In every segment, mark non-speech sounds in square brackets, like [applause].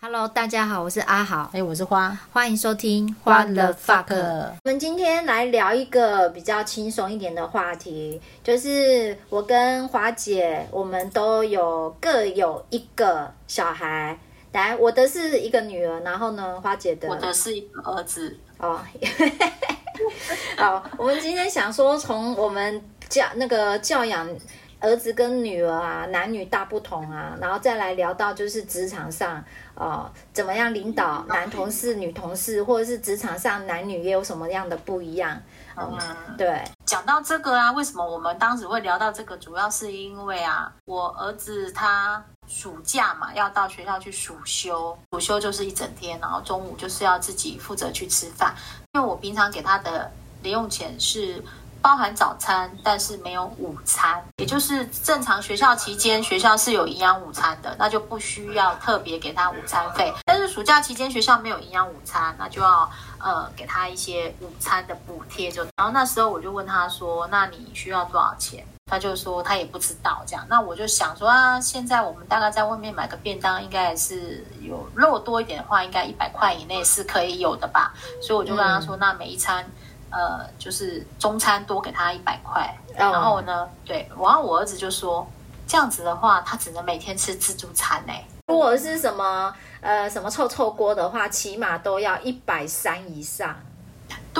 Hello，大家好，我是阿好，哎，我是花，欢迎收听花的 fuck。我们今天来聊一个比较轻松一点的话题，就是我跟花姐，我们都有各有一个小孩。来，我的是一个女儿，然后呢，花姐的，我的是一个儿子。哦，[laughs] 好，我们今天想说，从我们教那个教养。儿子跟女儿啊，男女大不同啊，然后再来聊到就是职场上，呃，怎么样领导男同事、女同事，或者是职场上男女也有什么样的不一样？嗯，对。讲到这个啊，为什么我们当时会聊到这个？主要是因为啊，我儿子他暑假嘛，要到学校去暑休，暑休就是一整天，然后中午就是要自己负责去吃饭，因为我平常给他的零用钱是。包含早餐，但是没有午餐，也就是正常学校期间，学校是有营养午餐的，那就不需要特别给他午餐费。但是暑假期间学校没有营养午餐，那就要呃给他一些午餐的补贴。就然后那时候我就问他说：“那你需要多少钱？”他就说他也不知道这样。那我就想说啊，现在我们大概在外面买个便当，应该是有肉多一点的话，应该一百块以内是可以有的吧。所以我就跟他说：“那每一餐。”呃，就是中餐多给他一百块，然后呢，对，然后我儿子就说，这样子的话，他只能每天吃自助餐呢。如果是什么呃什么臭臭锅的话，起码都要一百三以上。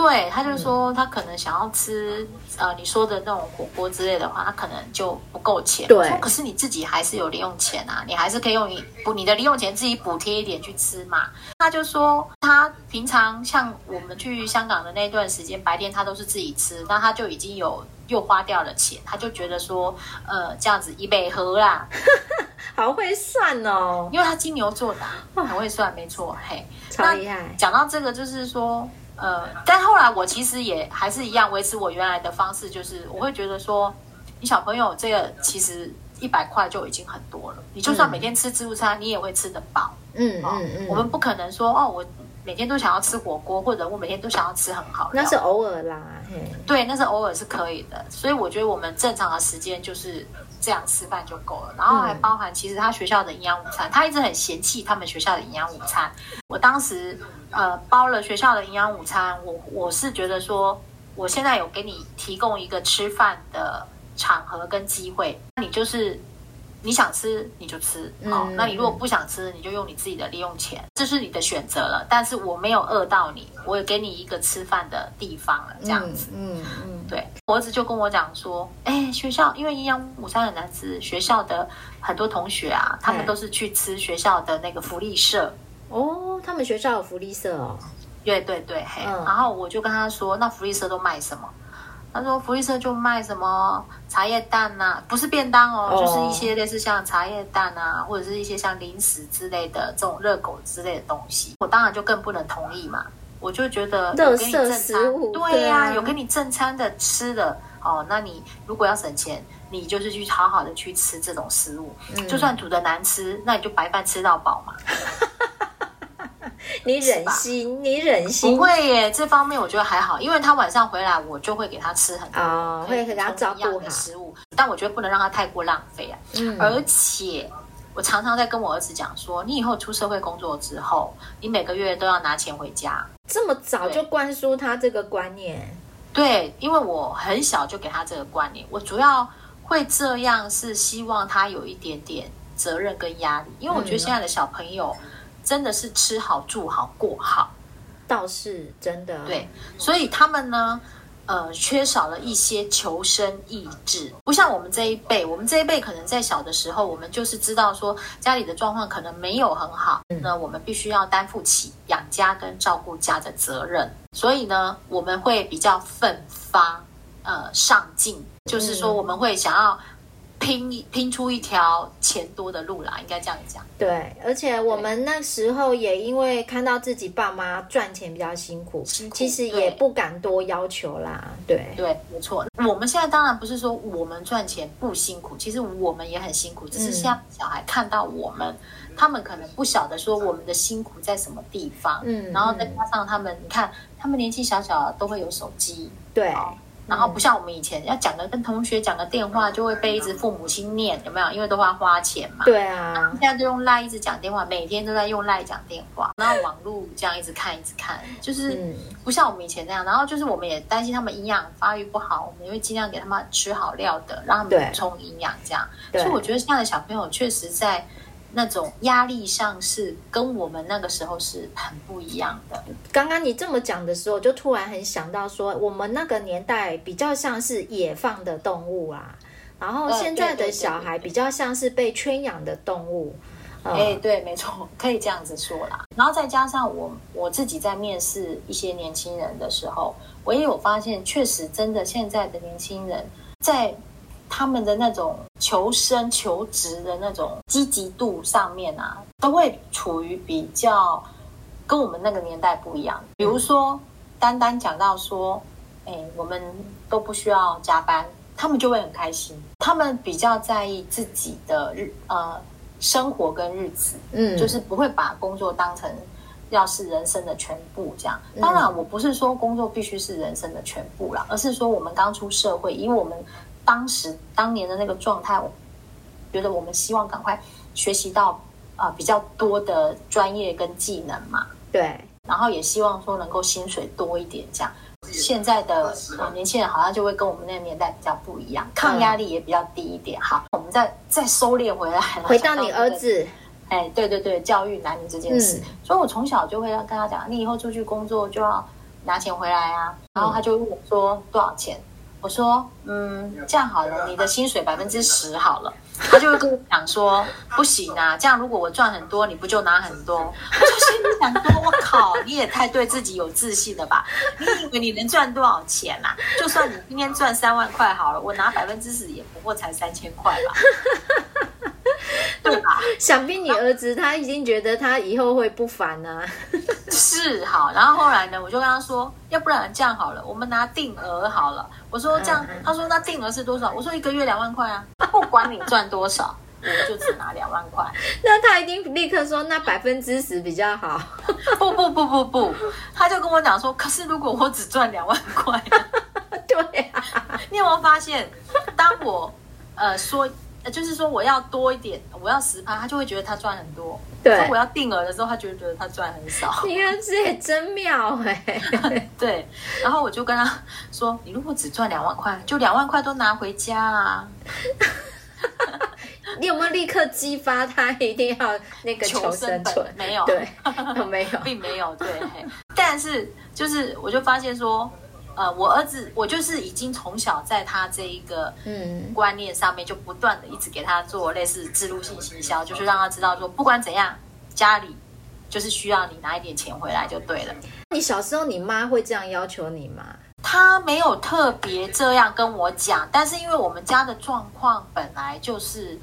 对，他就说他可能想要吃、嗯、呃你说的那种火锅之类的话，他可能就不够钱。对，可是你自己还是有零用钱啊，你还是可以用你补你的零用钱自己补贴一点去吃嘛。他就说他平常像我们去香港的那段时间，白天他都是自己吃，那他就已经有又花掉了钱，他就觉得说呃这样子一杯喝啦，[laughs] 好会算哦，因为他金牛座的、啊，很会算，没错，嘿，超厉害。讲到这个，就是说。呃，但后来我其实也还是一样维持我原来的方式，就是我会觉得说，你小朋友这个其实一百块就已经很多了，你就算每天吃自助餐，你也会吃得饱。嗯嗯嗯，我们不可能说哦，我每天都想要吃火锅，或者我每天都想要吃很好，那是偶尔啦。嘿，对，那是偶尔是可以的。所以我觉得我们正常的时间就是这样吃饭就够了，然后还包含其实他学校的营养午餐，他一直很嫌弃他们学校的营养午餐。我当时。呃，包了学校的营养午餐，我我是觉得说，我现在有给你提供一个吃饭的场合跟机会，那你就是你想吃你就吃，好，嗯，那你如果不想吃，你就用你自己的零用钱，这是你的选择了。但是我没有饿到你，我也给你一个吃饭的地方了，这样子，嗯嗯，嗯，对，我儿子就跟我讲说，哎，学校因为营养午餐很难吃，学校的很多同学啊，他们都是去吃学校的那个福利社。哦，他们学校有福利社哦。对对对，嘿、嗯。然后我就跟他说：“那福利社都卖什么？”他说：“福利社就卖什么茶叶蛋呐、啊，不是便当哦，哦，就是一些类似像茶叶蛋啊，或者是一些像零食之类的这种热狗之类的东西。”我当然就更不能同意嘛，我就觉得有给你正餐，对呀、啊，有给你正餐的吃的哦。那你如果要省钱，你就是去好好的去吃这种食物，嗯、就算煮的难吃，那你就白饭吃到饱嘛。[laughs] 你忍心，你忍心不会耶？这方面我觉得还好，因为他晚上回来，我就会给他吃很多，哦、会给他照顾的食物。但我觉得不能让他太过浪费啊。嗯。而且我常常在跟我儿子讲说，你以后出社会工作之后，你每个月都要拿钱回家。这么早就灌输他这个观念？对，因为我很小就给他这个观念。我主要会这样是希望他有一点点责任跟压力，因为我觉得现在的小朋友。嗯真的是吃好住好过好，倒是真的。对，所以他们呢，呃，缺少了一些求生意志，不像我们这一辈。我们这一辈可能在小的时候，我们就是知道说家里的状况可能没有很好，那我们必须要担负起养家跟照顾家的责任。所以呢，我们会比较奋发，呃，上进，就是说我们会想要。拼拼出一条钱多的路啦，应该这样讲。对，而且我们那时候也因为看到自己爸妈赚钱比较辛苦，辛苦，其实也不敢多要求啦。对对，没错。我们现在当然不是说我们赚钱不辛苦，其实我们也很辛苦，只是像小孩看到我们，嗯、他们可能不晓得说我们的辛苦在什么地方。嗯，然后再加上他们，你看他们年纪小小都会有手机。对。然后不像我们以前要讲个跟同学讲个电话，就会被一直父母亲念，有没有？因为都要花钱嘛。对啊。现在就用赖一直讲电话，每天都在用赖讲电话，然后网络这样一直看一直看，就是不像我们以前那样。然后就是我们也担心他们营养发育不好，我们也会尽量给他们吃好料的，让他们补充营养这样。所以我觉得现在的小朋友确实在。那种压力上是跟我们那个时候是很不一样的。刚刚你这么讲的时候，就突然很想到说，我们那个年代比较像是野放的动物啊，然后现在的小孩比较像是被圈养的动物。哎，对，没错，可以这样子说啦。然后再加上我我自己在面试一些年轻人的时候，我也有发现，确实真的现在的年轻人在。他们的那种求生、求职的那种积极度上面啊，都会处于比较跟我们那个年代不一样。比如说，单单讲到说，哎，我们都不需要加班，他们就会很开心。他们比较在意自己的日呃生活跟日子，嗯，就是不会把工作当成要是人生的全部这样。当然，我不是说工作必须是人生的全部啦，而是说我们刚出社会，以我们。当时当年的那个状态，我觉得我们希望赶快学习到啊、呃、比较多的专业跟技能嘛。对，然后也希望说能够薪水多一点这样。现在的啊年轻人好像就会跟我们那个年代比较不一样，抗压力也比较低一点。好，我们再再收敛回来，回到你儿子，哎，对对对，教育男女这件事。嗯、所以我从小就会跟他讲，你以后出去工作就要拿钱回来啊。然后他就问我说多少钱？我说，嗯，这样好了，你的薪水百分之十好了。他就会跟我讲说，不行啊，这样如果我赚很多，你不就拿很多？[laughs] 我就心里想说，我靠，你也太对自己有自信了吧？你以为你能赚多少钱啊？就算你今天赚三万块好了，我拿百分之十也不过才三千块吧。[laughs] 想必你儿子他已经觉得他以后会不凡呢、啊。[laughs] 是好，然后后来呢，我就跟他说，要不然这样好了，我们拿定额好了。我说这样，他说那定额是多少？我说一个月两万块啊，不管你赚多少，我就只拿两万块。[laughs] 那他一定立刻说，那百分之十比较好。不不不不不，他就跟我讲说，可是如果我只赚两万块，对啊，你有没有发现，当我呃说。就是说我要多一点，我要十趴，他就会觉得他赚很多。对，我要定额的时候，他就会觉得他赚很少。你儿子也真妙哎、欸。[laughs] 对，然后我就跟他说：“你如果只赚两万块，就两万块都拿回家啊。[laughs] ”你有没有立刻激发他一定要那个求生存？[laughs] 没有，对，有没有，并没有。对，但是就是我就发现说。呃，我儿子，我就是已经从小在他这一个嗯观念上面，就不断的一直给他做类似置入性行销，就是让他知道说，不管怎样，家里就是需要你拿一点钱回来就对了。你小时候，你妈会这样要求你吗？她没有特别这样跟我讲，但是因为我们家的状况本来就是，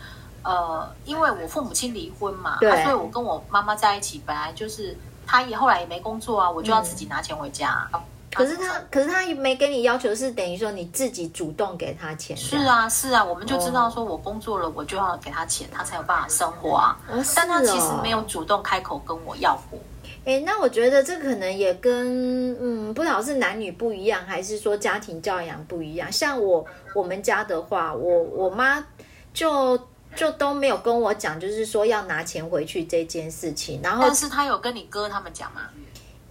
呃，因为我父母亲离婚嘛，对，所以我跟我妈妈在一起，本来就是她也后来也没工作啊，我就要自己拿钱回家。嗯可是他，可是他没给你要求，是等于说你自己主动给他钱。是啊，是啊，我们就知道说，我工作了，我就要给他钱，他才有办法生活啊。哦，但他其实没有主动开口跟我要过。哎，那我觉得这可能也跟嗯，不知道是男女不一样，还是说家庭教养不一样。像我我们家的话，我我妈就就都没有跟我讲，就是说要拿钱回去这件事情。然后，但是他有跟你哥他们讲吗？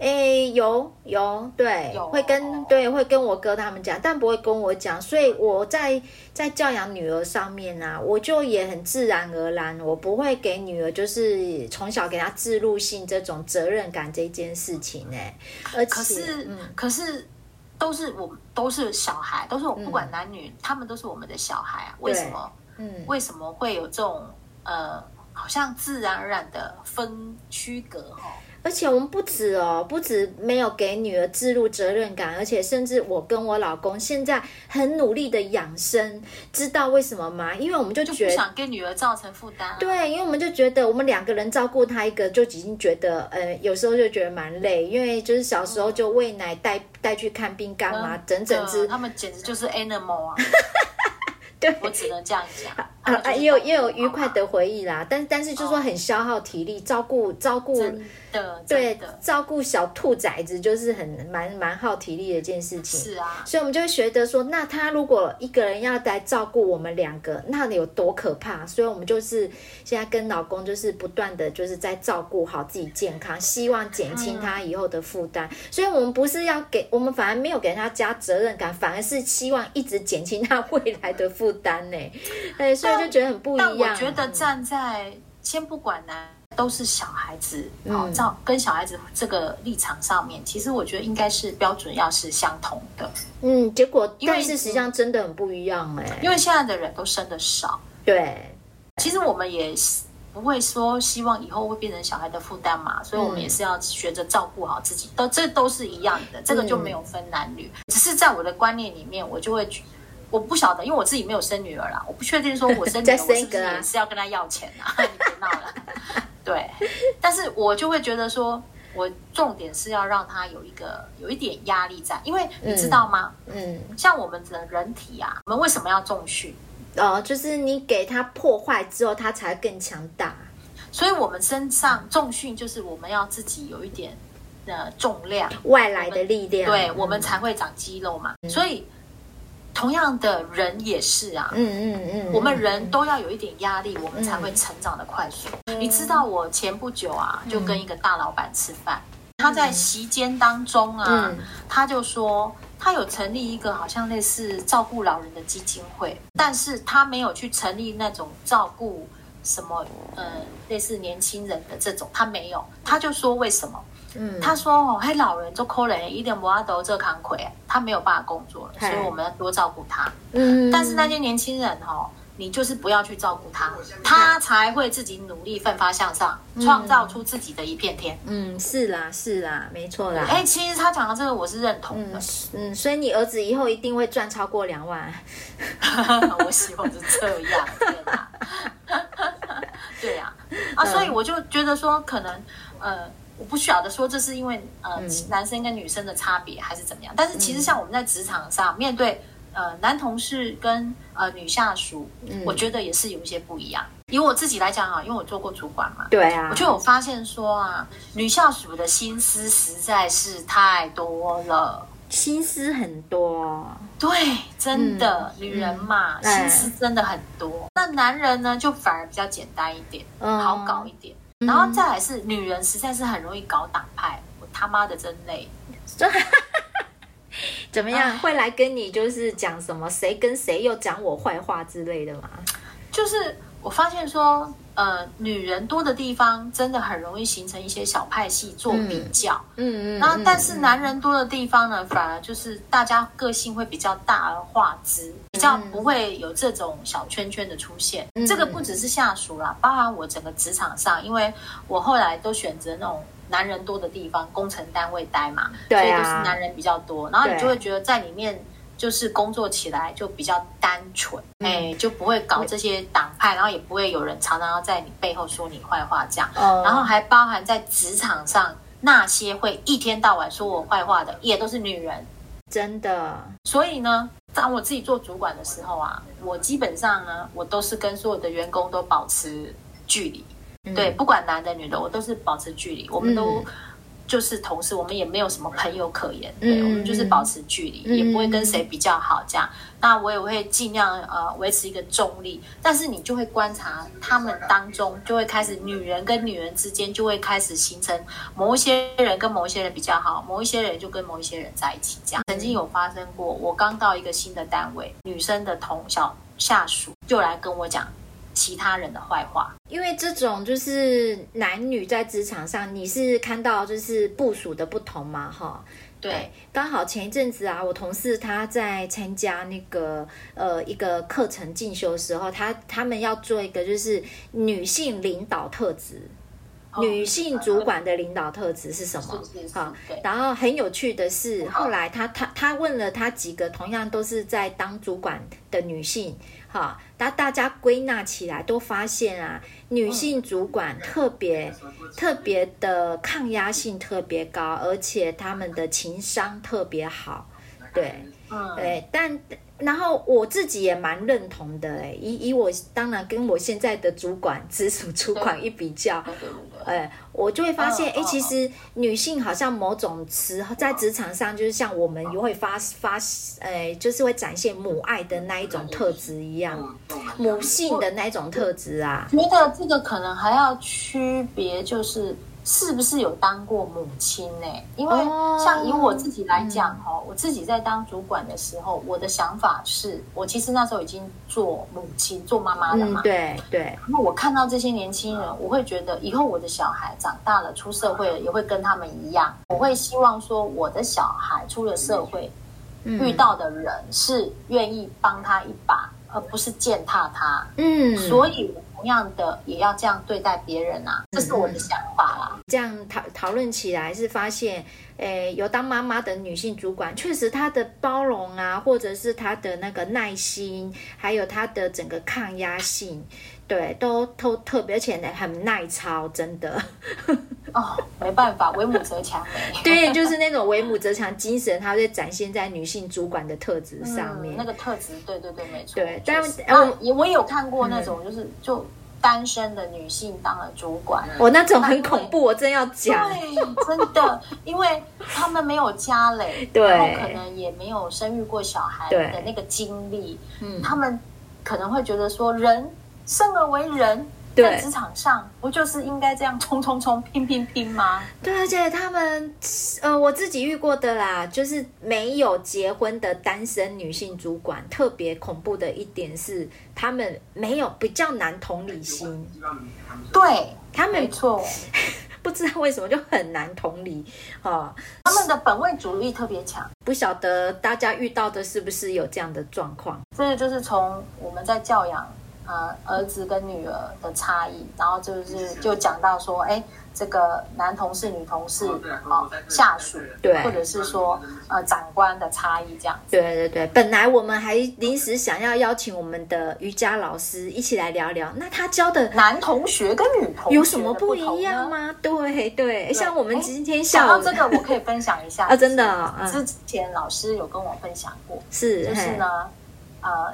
诶，有有，对，有会跟对会跟我哥他们讲，但不会跟我讲，所以我在在教养女儿上面啊，我就也很自然而然，我不会给女儿就是从小给她置入性这种责任感这件事情呢。而且可是，嗯，可是都是我们都是小孩，都是我不管男女，嗯，他们都是我们的小孩啊，为什么？嗯，为什么会有这种呃，好像自然而然的分区隔哈？而且我们不止哦，不止没有给女儿置入责任感，而且甚至我跟我老公现在很努力的养生，知道为什么吗？因为我们就觉得就不想给女儿造成负担啊。对，因为我们就觉得我们两个人照顾她一个就已经觉得，呃，有时候就觉得蛮累，因为就是小时候就喂奶带带去看病干嘛，整整只他们简直就是 animal 啊。[laughs] 对，我只能这样讲。啊啊，也有也有愉快的回忆啦，但但是就说很消耗体力，照顾照顾的对照顾小兔崽子就是很蛮蛮耗体力的一件事情。是啊，所以我们就会觉得说，那他如果一个人要来照顾我们两个，那有多可怕？所以我们就是现在跟老公就是不断的就是在照顾好自己健康，希望减轻他以后的负担。嗯、所以我们不是要给我们反而没有给他加责任感，反而是希望一直减轻他 [laughs] 未来的负担呢。对，所以。就觉得很不一样。但我觉得站在先不管男，都是小孩子，好、嗯，照跟小孩子这个立场上面，其实我觉得应该是标准要是相同的。嗯，结果但是实际上真的很不一样哎，因为现在的人都生的少。对，其实我们也不会说希望以后会变成小孩的负担嘛，所以我们也是要学着照顾好自己。都这都是一样的，这个就没有分男女。嗯、只是在我的观念里面，我就会。我不晓得，因为我自己没有生女儿啦，我不确定说我生女儿，[laughs] 我是不是也是要跟她要钱啊？[laughs] 你别闹了。对，但是我就会觉得说，我重点是要让她有一个有一点压力在，因为你知道吗？嗯，像我们的人体啊，我们为什么要重训？哦，就是你给它破坏之后，它才更强大。所以我们身上重训就是我们要自己有一点的重量，外来的力量，对，我们才会长肌肉嘛。嗯、所以。同样的人也是啊，嗯嗯嗯，我们人都要有一点压力，我们才会成长的快速。你知道，我前不久啊，就跟一个大老板吃饭，他在席间当中啊，他就说他有成立一个好像类似照顾老人的基金会，但是他没有去成立那种照顾什么呃类似年轻人的这种，他没有，他就说为什么？嗯，他说哦，嘿，老人就可怜，一点不阿都这康亏，他没有办法工作了，所以我们要多照顾他。嗯，但是那些年轻人哦，你就是不要去照顾他，他才会自己努力奋发向上，创造出自己的一片天。嗯，是啦，是啦，没错啦。哎，其实他讲的这个我是认同的。嗯，所以你儿子以后一定会赚超过两万。[laughs] 我希望是这样。[laughs] 对呀，啊，所以我就觉得说，可能呃。我不晓得说这是因为呃、嗯、男生跟女生的差别还是怎么样，但是其实像我们在职场上、嗯、面对呃男同事跟呃女下属，嗯、我觉得也是有一些不一样。以我自己来讲啊，因为我做过主管嘛，对啊，我就有发现说啊，女下属的心思实在是太多了，心思很多，对，真的，嗯、女人嘛，嗯、心思真的很多。嗯、那男人呢，就反而比较简单一点，嗯、好搞一点。然后再来是女人，实在是很容易搞党派，我他妈的真累。[laughs] 怎么样？唉会来跟你就是讲什么？谁跟谁又讲我坏话之类的吗？就是我发现说。呃，女人多的地方，真的很容易形成一些小派系做比较。嗯嗯。然后，但是男人多的地方呢，反而就是大家个性会比较大而化之，比较不会有这种小圈圈的出现。这个不只是下属啦，包含我整个职场上，因为我后来都选择那种男人多的地方，工程单位待嘛，所以都是男人比较多。然后你就会觉得在里面。就是工作起来就比较单纯，哎、嗯，就不会搞这些党派，然后也不会有人常常要在你背后说你坏话这样，嗯、然后还包含在职场上那些会一天到晚说我坏话的，也都是女人，真的。所以呢，当我自己做主管的时候啊，我基本上呢，我都是跟所有的员工都保持距离，嗯、对，不管男的女的，我都是保持距离，我们都。嗯就是同事，我们也没有什么朋友可言，对，我们就是保持距离，嗯、也不会跟谁比较好这样。那我也会尽量呃维持一个中立，但是你就会观察他们当中，就会开始女人跟女人之间就会开始形成某一些人跟某一些人比较好，某一些人就跟某一些人在一起这样。曾经有发生过，我刚到一个新的单位，女生的同小下属就来跟我讲。其他人的坏话，因为这种就是男女在职场上，你是看到就是部署的不同嘛，哈。对，刚好前一阵子啊，我同事他在参加那个呃一个课程进修的时候，他他们要做一个就是女性领导特质，哦、女性主管的领导特质是什么？好，然后很有趣的是，后来他他他问了他几个同样都是在当主管的女性。好，大大家归纳起来都发现啊，女性主管特别特别的抗压性特别高，而且她们的情商特别好，对，对，但然后我自己也蛮认同的哎，以以我当然跟我现在的主管直属主管一比较，哎，我就会发现哎，其实女性好像某种词在职场上，就是像我们也会发发，哎，就是会展现母爱的那一种特质一样，母性的那一种特质啊。觉得这个可能还要区别，就是。是不是有当过母亲呢？因为像以我自己来讲哈，哦嗯、我自己在当主管的时候，我的想法是我其实那时候已经做母亲、做妈妈了嘛。嗯、对对。那我看到这些年轻人，我会觉得以后我的小孩长大了、出社会了，也会跟他们一样。我会希望说，我的小孩出了社会，嗯、遇到的人是愿意帮他一把，而不是践踏他。嗯，所以。同样的也要这样对待别人啊，这是我的想法啦。这样讨讨论起来是发现，诶，有当妈妈的女性主管，确实她的包容啊，或者是她的那个耐心，还有她的整个抗压性，对，都都特别，而且很耐操，真的。哦，没办法，为母则强。[laughs] 对，就是那种为母则强精神，它会展现在女性主管的特质上面。嗯、那个特质，对对对，没错。对，但是我我也有看过那种，就是、嗯、就单身的女性当了主管，我、哦、那种很恐怖，我真要讲。对，真的，[laughs] 因为他们没有家累，对，然后可能也没有生育过小孩的那个经历，嗯，他们可能会觉得说，人生而为人。在职场上不就是应该这样冲冲冲、拼拼拼吗？对，而且他们，呃，我自己遇过的啦，就是没有结婚的单身女性主管，特别恐怖的一点是，他们没有比较难同理心。对，他们没错，[laughs] 不知道为什么就很难同理哦，他们的本位主义特别强，不晓得大家遇到的是不是有这样的状况？这个就是从我们在教养。呃，儿子跟女儿的差异，然后就是就讲到说，哎，这个男同事、女同事，哦，下属，对，或者是说呃长官的差异这样子。对对对，本来我们还临时想要邀请我们的瑜伽老师一起来聊聊，那他教的男同学跟女同学有什么不一样吗？对对，像我们今天下午，讲到这个，我可以分享一下 [laughs] 啊，真的，之前老师有跟我分享过，是，就是呢，呃。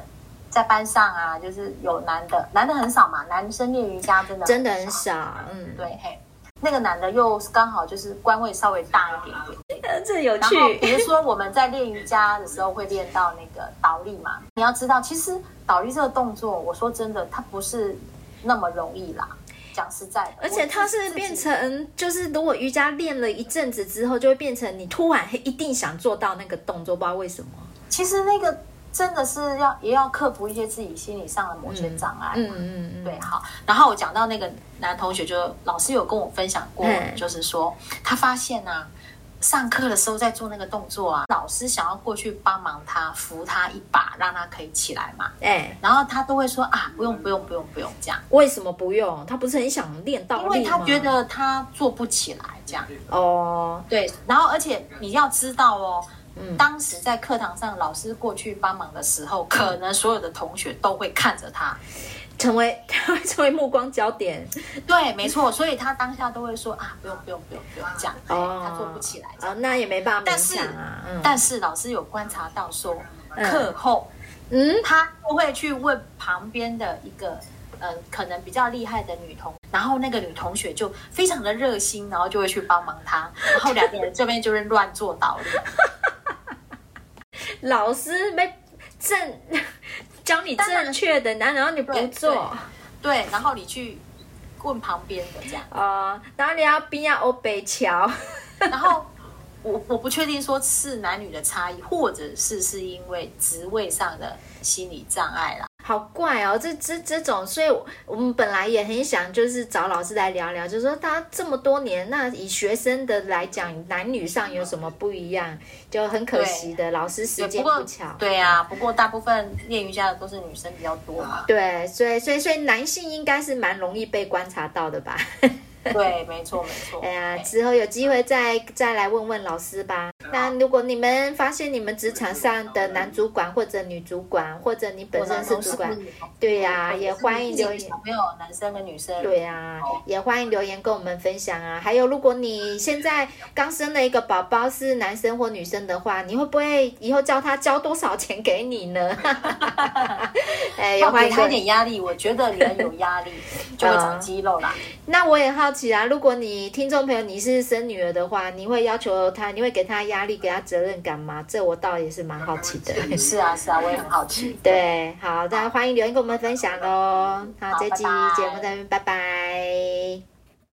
在班上啊，就是有男的，男的很少嘛，男生练瑜伽真的真的很少，嗯，对，嘿，那个男的又刚好就是官位稍微大一点点，[laughs] 这有趣。然后比如说我们在练瑜伽的时候会练到那个倒立嘛，你要知道，其实倒立这个动作，我说真的，它不是那么容易啦。讲实在的，而且它是变成，就是如果瑜伽练了一阵子之后，就会变成你突然一定想做到那个动作，不知道为什么。其实那个。真的是要也要克服一些自己心理上的某些障碍。嗯嗯嗯，对，好。然后我讲到那个男同学，就老师有跟我分享过，嗯、就是说他发现啊，上课的时候在做那个动作啊，老师想要过去帮忙他扶他一把，让他可以起来嘛。哎，然后他都会说啊，不用不用不用不用这样。为什么不用？他不是很想练倒立吗？因为他觉得他做不起来这样。哦，对。然后而且你要知道哦。嗯，当时在课堂上，老师过去帮忙的时候，可能所有的同学都会看着他，成为他会 [laughs] 成为目光焦点。对，没错，所以他当下都会说啊，不用不用不用不用这样，哦，他做不起来。哦，那也没办法。但是，但是老师有观察到说，课后，嗯，他都会去问旁边的一个，嗯，可能比较厉害的女同，然后那个女同学就非常的热心，然后就会去帮忙他，然后两个人这边就是乱做倒立。老师没正教你正确的，然然后你不做，对，然后你去问旁边的这样。啊、呃，然后你要边要欧北桥，然后我我不确定说是男女的差异，或者是是因为职位上的心理障碍啦。好怪哦，这这这种，所以我们本来也很想就是找老师来聊聊，就是说他这么多年，那以学生的来讲，男女上有什么不一样？就很可惜的，老师时间不巧。对啊，不过大部分练瑜伽的都是女生比较多嘛。对，所以所以所以男性应该是蛮容易被观察到的吧？[laughs] [laughs] 对，没错没错。哎呀，之后有机会再再来问问老师吧。那如果你们发现你们职场上的男主管或者女主管，或者你本身是主管，对呀、啊，也欢迎留言。没有男生跟女生。对呀、啊，也欢迎留言跟我们分享啊。还有，如果你现在刚生了一个宝宝是男生或女生的话，你会不会以后叫他交多少钱给你呢？[laughs] 哎，要给他一点压力，我觉得人有压力就会长肌肉啦。那我也好奇啊，如果你听众朋友你是生女儿的话，你会要求她，你会给她压力，给她责任感吗？这我倒也是蛮好奇的。[laughs] 是啊，是啊，我也很好奇。[laughs] 对，好，大家欢迎留言跟我们分享喽。好，这期节目再见，拜拜。